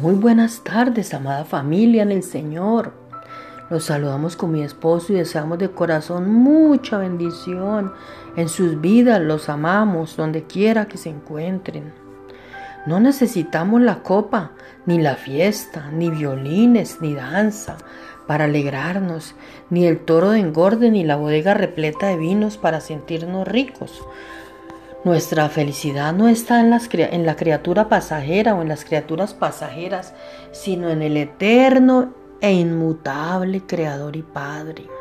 Muy buenas tardes, amada familia en el Señor. Los saludamos con mi esposo y deseamos de corazón mucha bendición en sus vidas. Los amamos donde quiera que se encuentren. No necesitamos la copa, ni la fiesta, ni violines, ni danza para alegrarnos, ni el toro de engorde, ni la bodega repleta de vinos para sentirnos ricos. Nuestra felicidad no está en, en, la criatura pasajera o en las criaturas pasajeras, sino en el eterno e inmutable Creador y Padre.